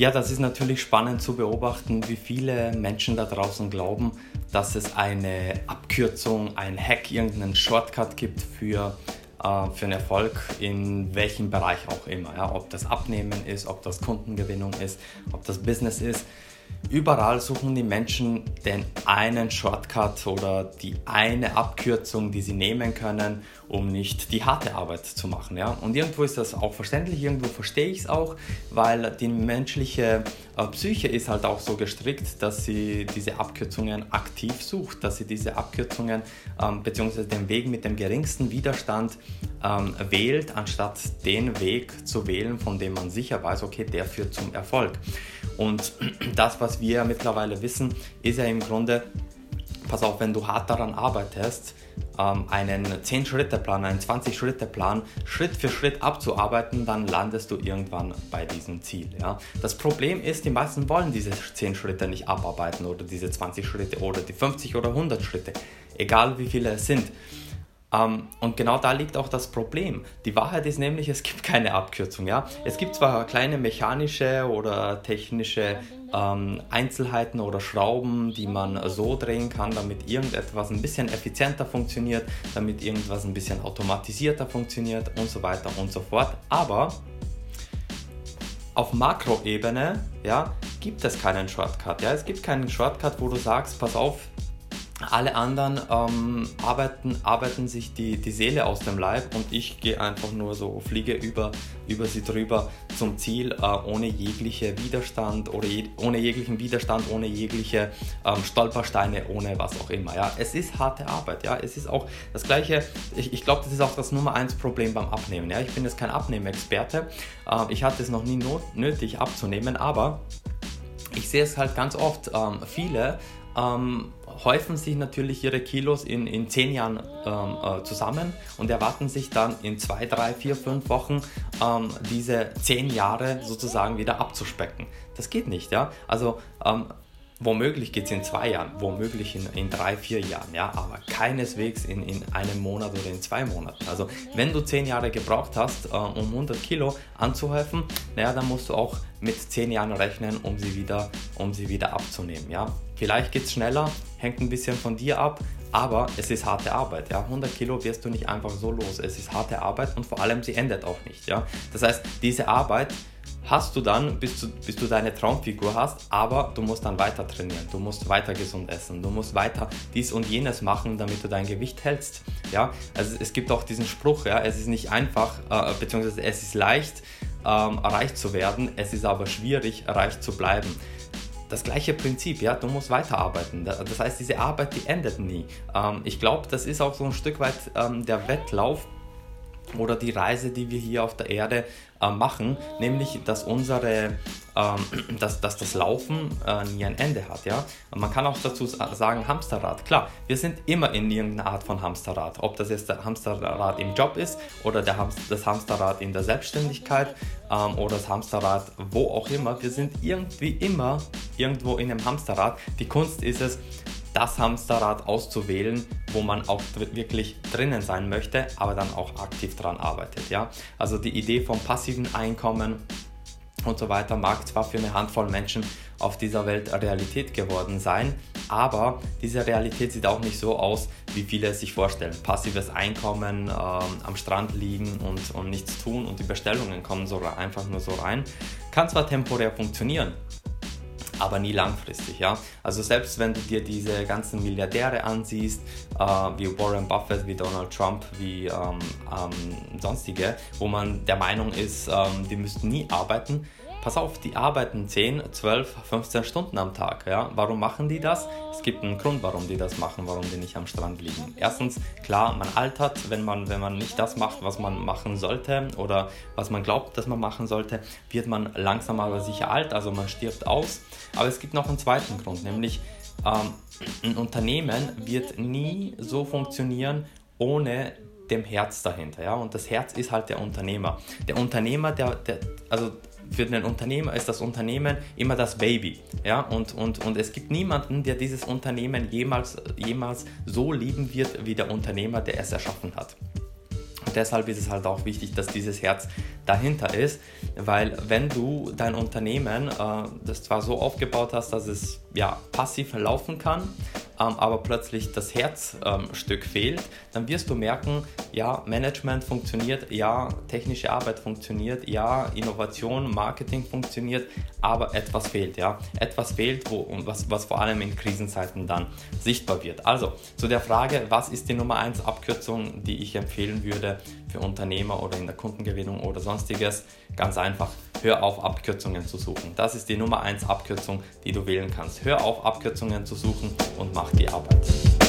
Ja, das ist natürlich spannend zu beobachten, wie viele Menschen da draußen glauben, dass es eine Abkürzung, ein Hack, irgendeinen Shortcut gibt für, äh, für einen Erfolg in welchem Bereich auch immer. Ja? Ob das Abnehmen ist, ob das Kundengewinnung ist, ob das Business ist. Überall suchen die Menschen den einen Shortcut oder die eine Abkürzung, die sie nehmen können, um nicht die harte Arbeit zu machen. Ja? Und irgendwo ist das auch verständlich, irgendwo verstehe ich es auch, weil die menschliche äh, Psyche ist halt auch so gestrickt, dass sie diese Abkürzungen aktiv sucht, dass sie diese Abkürzungen ähm, bzw. den Weg mit dem geringsten Widerstand ähm, wählt, anstatt den Weg zu wählen, von dem man sicher weiß, okay, der führt zum Erfolg. Und das, was wir mittlerweile wissen, ist ja im Grunde, pass auf, wenn du hart daran arbeitest, ähm, einen 10-Schritte-Plan, einen 20-Schritte-Plan Schritt für Schritt abzuarbeiten, dann landest du irgendwann bei diesem Ziel. Ja? Das Problem ist, die meisten wollen diese 10 Schritte nicht abarbeiten oder diese 20 Schritte oder die 50 oder 100 Schritte, egal wie viele es sind. Ähm, und genau da liegt auch das Problem. Die Wahrheit ist nämlich, es gibt keine Abkürzung. Ja? Es gibt zwar kleine mechanische oder technische ähm, Einzelheiten oder Schrauben, die man so drehen kann, damit irgendetwas ein bisschen effizienter funktioniert, damit irgendwas ein bisschen automatisierter funktioniert und so weiter und so fort. Aber auf Makroebene ja, gibt es keinen Shortcut. Ja? Es gibt keinen Shortcut, wo du sagst, pass auf, alle anderen ähm, arbeiten, arbeiten sich die, die Seele aus dem Leib und ich gehe einfach nur so, fliege über, über sie drüber zum Ziel, äh, ohne jegliche Widerstand oder je, ohne jeglichen Widerstand, ohne jegliche ähm, Stolpersteine, ohne was auch immer. Ja? Es ist harte Arbeit, ja. Es ist auch das gleiche, ich, ich glaube, das ist auch das Nummer eins Problem beim Abnehmen. Ja? Ich bin jetzt kein Abnehmexperte, äh, ich hatte es noch nie not, nötig abzunehmen, aber ich sehe es halt ganz oft, ähm, viele ähm, häufen sich natürlich ihre Kilos in, in zehn Jahren ähm, äh, zusammen und erwarten sich dann in zwei, drei, vier, fünf Wochen ähm, diese zehn Jahre sozusagen wieder abzuspecken. Das geht nicht, ja. Also ähm, Womöglich geht es in zwei Jahren, womöglich in, in drei, vier Jahren, ja, aber keineswegs in, in einem Monat oder in zwei Monaten. Also wenn du zehn Jahre gebraucht hast, äh, um 100 Kilo anzuhäufen, naja, dann musst du auch mit zehn Jahren rechnen, um sie wieder, um sie wieder abzunehmen, ja. Vielleicht geht es schneller, hängt ein bisschen von dir ab, aber es ist harte Arbeit. Ja? 100 Kilo wirst du nicht einfach so los. Es ist harte Arbeit und vor allem sie endet auch nicht. Ja? Das heißt, diese Arbeit hast du dann, bis du, bis du deine Traumfigur hast, aber du musst dann weiter trainieren, du musst weiter gesund essen, du musst weiter dies und jenes machen, damit du dein Gewicht hältst. Ja, also es gibt auch diesen Spruch, ja, es ist nicht einfach, äh, beziehungsweise es ist leicht, ähm, reich zu werden, es ist aber schwierig, reich zu bleiben das gleiche Prinzip, ja, du musst weiterarbeiten. Das heißt, diese Arbeit, die endet nie. Ähm, ich glaube, das ist auch so ein Stück weit ähm, der Wettlauf oder die Reise, die wir hier auf der Erde äh, machen, nämlich dass unsere, ähm, dass, dass das Laufen äh, nie ein Ende hat. Ja? Man kann auch dazu sagen Hamsterrad. Klar, wir sind immer in irgendeiner Art von Hamsterrad. Ob das jetzt der Hamsterrad im Job ist oder der Hamster, das Hamsterrad in der Selbstständigkeit ähm, oder das Hamsterrad wo auch immer. Wir sind irgendwie immer irgendwo in einem Hamsterrad. Die Kunst ist es, das Hamsterrad auszuwählen, wo man auch wirklich drinnen sein möchte, aber dann auch aktiv dran arbeitet. Ja? Also die Idee vom passiven Einkommen und so weiter mag zwar für eine Handvoll Menschen auf dieser Welt Realität geworden sein, aber diese Realität sieht auch nicht so aus, wie viele es sich vorstellen. Passives Einkommen, ähm, am Strand liegen und, und nichts tun und die Bestellungen kommen so einfach nur so rein. Kann zwar temporär funktionieren, aber nie langfristig. Ja? Also selbst wenn du dir diese ganzen Milliardäre ansiehst, äh, wie Warren Buffett, wie Donald Trump, wie ähm, ähm, sonstige, wo man der Meinung ist, ähm, die müssten nie arbeiten, pass auf, die arbeiten 10, 12, 15 Stunden am Tag. Ja? Warum machen die das? Es gibt einen Grund, warum die das machen, warum die nicht am Strand liegen. Erstens, klar, man altert, wenn man, wenn man nicht das macht, was man machen sollte oder was man glaubt, dass man machen sollte, wird man langsam aber sicher alt, also man stirbt aus. Aber es gibt noch einen zweiten Grund, nämlich ähm, ein Unternehmen wird nie so funktionieren ohne dem Herz dahinter. Ja? Und das Herz ist halt der Unternehmer. Der Unternehmer, der, der also für den Unternehmer ist das Unternehmen immer das Baby. Ja? Und, und, und es gibt niemanden, der dieses Unternehmen jemals, jemals so lieben wird wie der Unternehmer, der es erschaffen hat. deshalb ist es halt auch wichtig, dass dieses Herz dahinter ist, weil wenn du dein Unternehmen äh, das zwar so aufgebaut hast, dass es ja passiv laufen kann, ähm, aber plötzlich das Herzstück ähm, fehlt, dann wirst du merken, ja, Management funktioniert, ja, technische Arbeit funktioniert, ja, Innovation, Marketing funktioniert, aber etwas fehlt, ja. Etwas fehlt, wo, was, was vor allem in Krisenzeiten dann sichtbar wird. Also zu der Frage, was ist die Nummer 1 Abkürzung, die ich empfehlen würde für Unternehmer oder in der Kundengewinnung oder sonstiges? Ganz einfach, hör auf Abkürzungen zu suchen. Das ist die Nummer 1 Abkürzung, die du wählen kannst. Hör auf Abkürzungen zu suchen und mach die Arbeit.